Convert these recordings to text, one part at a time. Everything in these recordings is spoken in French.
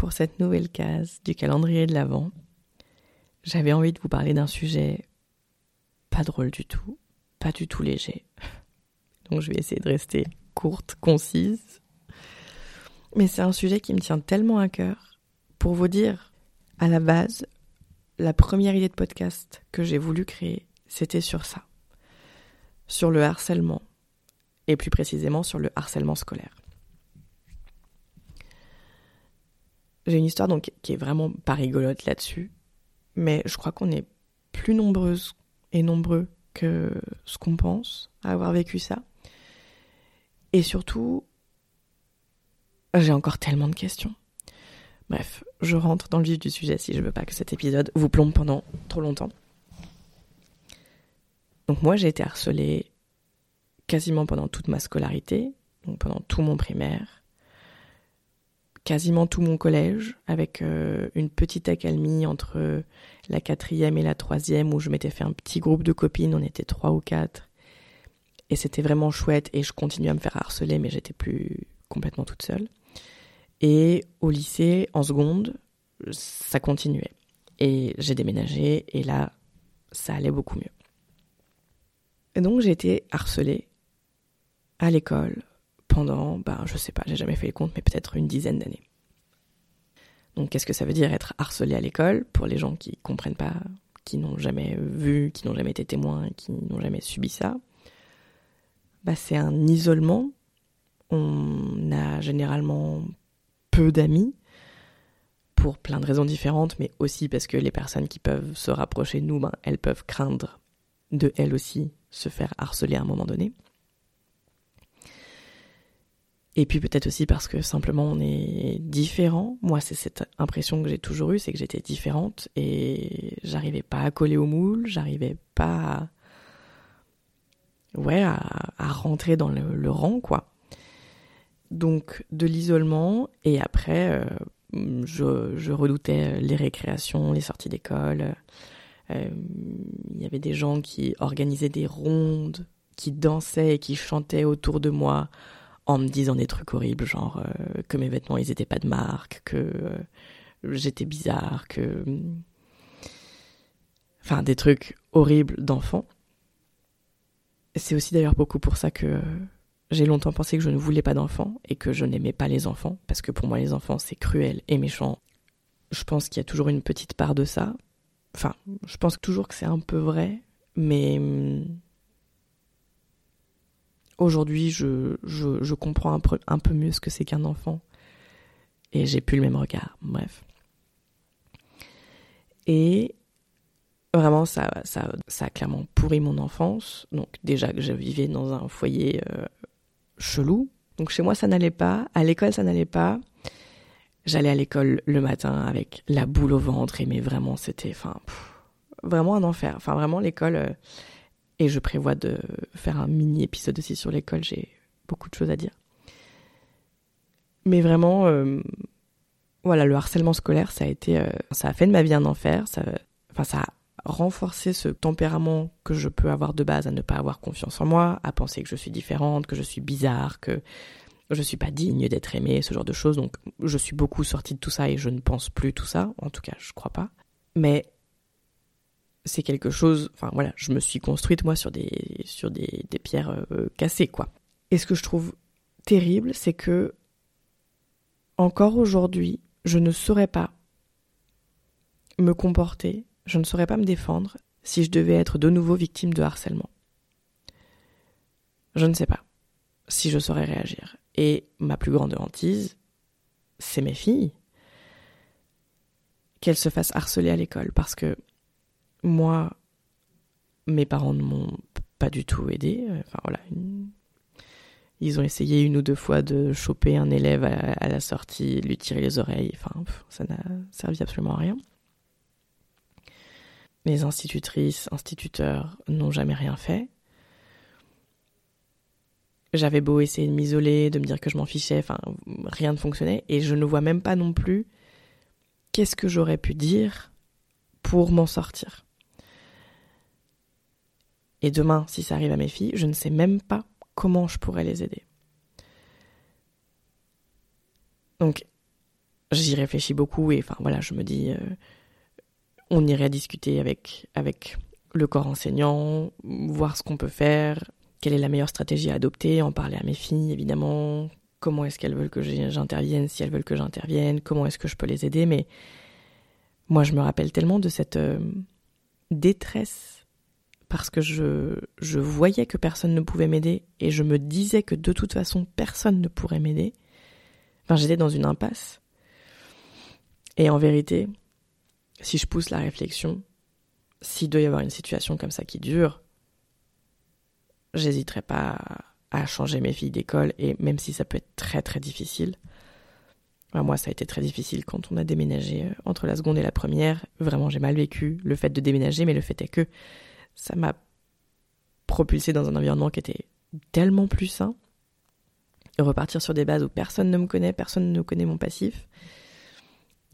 Pour cette nouvelle case du calendrier de l'Avent, j'avais envie de vous parler d'un sujet pas drôle du tout, pas du tout léger. Donc je vais essayer de rester courte, concise. Mais c'est un sujet qui me tient tellement à cœur. Pour vous dire, à la base, la première idée de podcast que j'ai voulu créer, c'était sur ça. Sur le harcèlement. Et plus précisément sur le harcèlement scolaire. J'ai une histoire donc qui est vraiment pas rigolote là-dessus. Mais je crois qu'on est plus nombreuses et nombreux que ce qu'on pense à avoir vécu ça. Et surtout, j'ai encore tellement de questions. Bref, je rentre dans le vif du sujet si je veux pas que cet épisode vous plombe pendant trop longtemps. Donc moi j'ai été harcelée quasiment pendant toute ma scolarité, donc pendant tout mon primaire, quasiment tout mon collège, avec euh, une petite accalmie entre la quatrième et la troisième où je m'étais fait un petit groupe de copines, on était trois ou quatre, et c'était vraiment chouette et je continuais à me faire harceler mais j'étais plus complètement toute seule. Et au lycée, en seconde, ça continuait. Et j'ai déménagé et là, ça allait beaucoup mieux. Et donc j'ai été harcelée à l'école pendant, ben, je sais pas, j'ai jamais fait les comptes, mais peut-être une dizaine d'années. Donc qu'est-ce que ça veut dire être harcelé à l'école pour les gens qui comprennent pas, qui n'ont jamais vu, qui n'ont jamais été témoins, qui n'ont jamais subi ça? Bah, C'est un isolement. On a généralement peu d'amis pour plein de raisons différentes, mais aussi parce que les personnes qui peuvent se rapprocher de nous, ben, elles peuvent craindre de elles aussi se faire harceler à un moment donné. Et puis peut-être aussi parce que simplement on est différent. Moi, c'est cette impression que j'ai toujours eue, c'est que j'étais différente et j'arrivais pas à coller au moule, j'arrivais pas à... ouais, à, rentrer dans le, rang, quoi. Donc de l'isolement et après, euh, je, je, redoutais les récréations, les sorties d'école. Euh, il y avait des gens qui organisaient des rondes, qui dansaient et qui chantaient autour de moi en me disant des trucs horribles, genre euh, que mes vêtements ils étaient pas de marque, que euh, j'étais bizarre, que enfin des trucs horribles d'enfants. C'est aussi d'ailleurs beaucoup pour ça que j'ai longtemps pensé que je ne voulais pas d'enfants et que je n'aimais pas les enfants parce que pour moi les enfants c'est cruel et méchant. Je pense qu'il y a toujours une petite part de ça. Enfin, je pense toujours que c'est un peu vrai, mais hum, aujourd'hui, je, comprends un peu, mieux ce que c'est qu'un enfant. Et j'ai plus le même regard. Bref. Et vraiment, ça, ça, ça a clairement pourri mon enfance. Donc, déjà que je vivais dans un foyer euh, chelou. Donc, chez moi, ça n'allait pas. À l'école, ça n'allait pas. J'allais à l'école le matin avec la boule au ventre. Et mais vraiment, c'était enfin, vraiment un enfer. Enfin, vraiment, l'école. Euh, et je prévois de faire un mini épisode aussi sur l'école. J'ai beaucoup de choses à dire. Mais vraiment, euh, voilà, le harcèlement scolaire, ça a été, euh, ça a fait de ma vie un enfer. Ça, enfin, ça a renforcé ce tempérament que je peux avoir de base à ne pas avoir confiance en moi, à penser que je suis différente, que je suis bizarre, que je suis pas digne d'être aimée, ce genre de choses. Donc, je suis beaucoup sortie de tout ça et je ne pense plus tout ça. En tout cas, je crois pas. Mais c'est quelque chose. Enfin, voilà, je me suis construite moi sur des sur des, des pierres euh, cassées, quoi. Et ce que je trouve terrible, c'est que encore aujourd'hui, je ne saurais pas me comporter, je ne saurais pas me défendre si je devais être de nouveau victime de harcèlement. Je ne sais pas si je saurais réagir. Et ma plus grande hantise, c'est mes filles. Qu'elles se fassent harceler à l'école. Parce que moi, mes parents ne m'ont pas du tout aidé. Enfin voilà, ils ont essayé une ou deux fois de choper un élève à, la sortie, lui tirer les oreilles. Enfin, ça n'a servi absolument à rien. Les institutrices, instituteurs n'ont jamais rien fait. J'avais beau essayer de m'isoler, de me dire que je m'en fichais, enfin, rien ne fonctionnait. Et je ne vois même pas non plus qu'est-ce que j'aurais pu dire pour m'en sortir. Et demain, si ça arrive à mes filles, je ne sais même pas comment je pourrais les aider. Donc, j'y réfléchis beaucoup et enfin je me dis, euh, on irait discuter avec, avec le corps enseignant, voir ce qu'on peut faire, quelle est la meilleure stratégie à adopter, en parler à mes filles évidemment, comment est-ce qu'elles veulent que j'intervienne, si elles veulent que j'intervienne, comment est-ce que je peux les aider, mais moi je me rappelle tellement de cette euh, détresse parce que je, voyais que personne ne pouvait m'aider et je me disais que de toute façon personne ne pourrait m'aider. Enfin, j'étais dans une impasse. Et en vérité, si je pousse la réflexion, s'il doit y avoir une situation comme ça qui dure, j'hésiterai pas à changer mes filles d'école et même si ça peut être très très difficile. moi, ça a été très difficile quand on a déménagé euh, entre la seconde et la première. Vraiment, j'ai mal vécu le fait de déménager, mais le fait est que ça m'a propulsé dans un environnement qui était tellement plus sain. Repartir sur des bases où personne ne me connaît, personne ne connaît mon passif.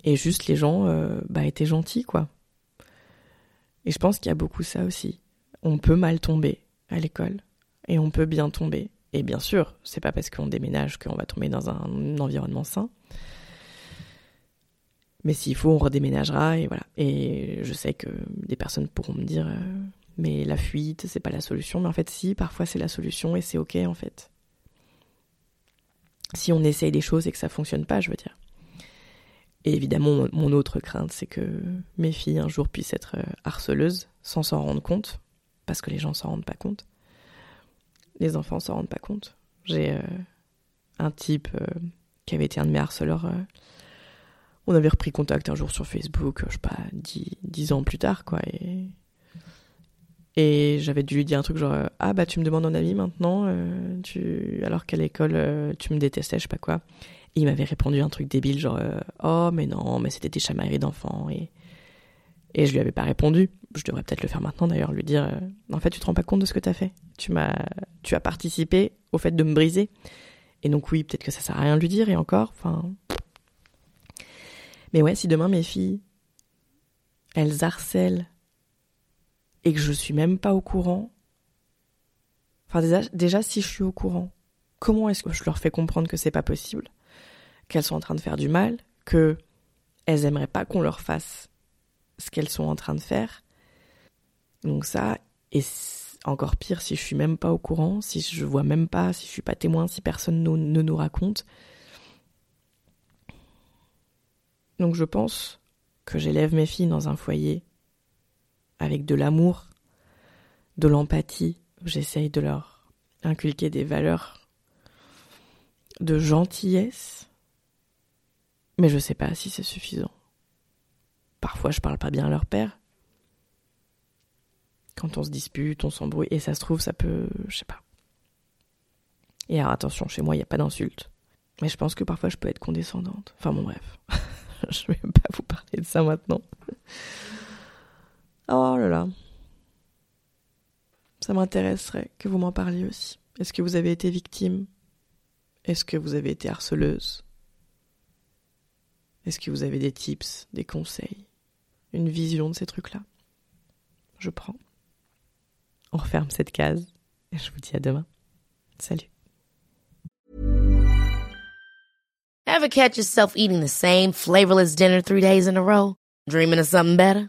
Et juste les gens euh, bah, étaient gentils, quoi. Et je pense qu'il y a beaucoup ça aussi. On peut mal tomber à l'école. Et on peut bien tomber. Et bien sûr, c'est pas parce qu'on déménage qu'on va tomber dans un environnement sain. Mais s'il faut, on redéménagera et voilà. Et je sais que des personnes pourront me dire euh, mais la fuite, c'est pas la solution. Mais en fait, si, parfois c'est la solution et c'est ok en fait. Si on essaye des choses et que ça fonctionne pas, je veux dire. Et évidemment, mon autre crainte, c'est que mes filles un jour puissent être euh, harceleuses sans s'en rendre compte, parce que les gens s'en rendent pas compte. Les enfants s'en rendent pas compte. J'ai euh, un type euh, qui avait été un de mes harceleurs. on avait repris contact un jour sur Facebook, je sais pas, dix, ans plus tard, quoi. Et j'avais dû lui dire un truc genre euh, ah bah tu me demandes un avis maintenant, euh, tu alors qu'à l'école euh, tu me détestais, je sais pas quoi. Et il m'avait répondu un truc débile genre oh mais non mais c'était des chamailleries d'enfants et et je lui avais pas répondu. Je devrais peut-être le faire maintenant d'ailleurs, lui dire en fait tu te rends pas compte de ce que t'as fait. Tu m'as tu as participé au fait de me briser. Et donc oui peut-être que ça sert à rien de lui dire et encore enfin. Mais ouais si demain mes filles elles harcèlent et que je suis même pas au courant. Enfin déjà, déjà si je suis au courant, comment est-ce que je leur fais comprendre que c'est pas possible, qu'elles sont en train de faire du mal, que elles aimeraient pas qu'on leur fasse ce qu'elles sont en train de faire? Donc ça, et encore pire si je suis même pas au courant, si je vois même pas, si je suis pas témoin, si personne ne nous raconte. Donc je pense que j'élève mes filles dans un foyer avec de l'amour, de l'empathie. J'essaye de leur inculquer des valeurs de gentillesse, mais je sais pas si c'est suffisant. Parfois, je parle pas bien à leur père. Quand on se dispute, on s'embrouille, et ça se trouve, ça peut. Je sais pas. Et alors, attention, chez moi, il n'y a pas d'insulte. Mais je pense que parfois, je peux être condescendante. Enfin, bon, bref. je vais pas vous parler de ça maintenant. Oh là là. Ça m'intéresserait que vous m'en parliez aussi. Est-ce que vous avez été victime? Est-ce que vous avez été harceleuse? Est-ce que vous avez des tips, des conseils, une vision de ces trucs-là? Je prends. On referme cette case et je vous dis à demain. Salut. Ever catch yourself eating the same flavorless dinner three days in a row? Dreaming of something better?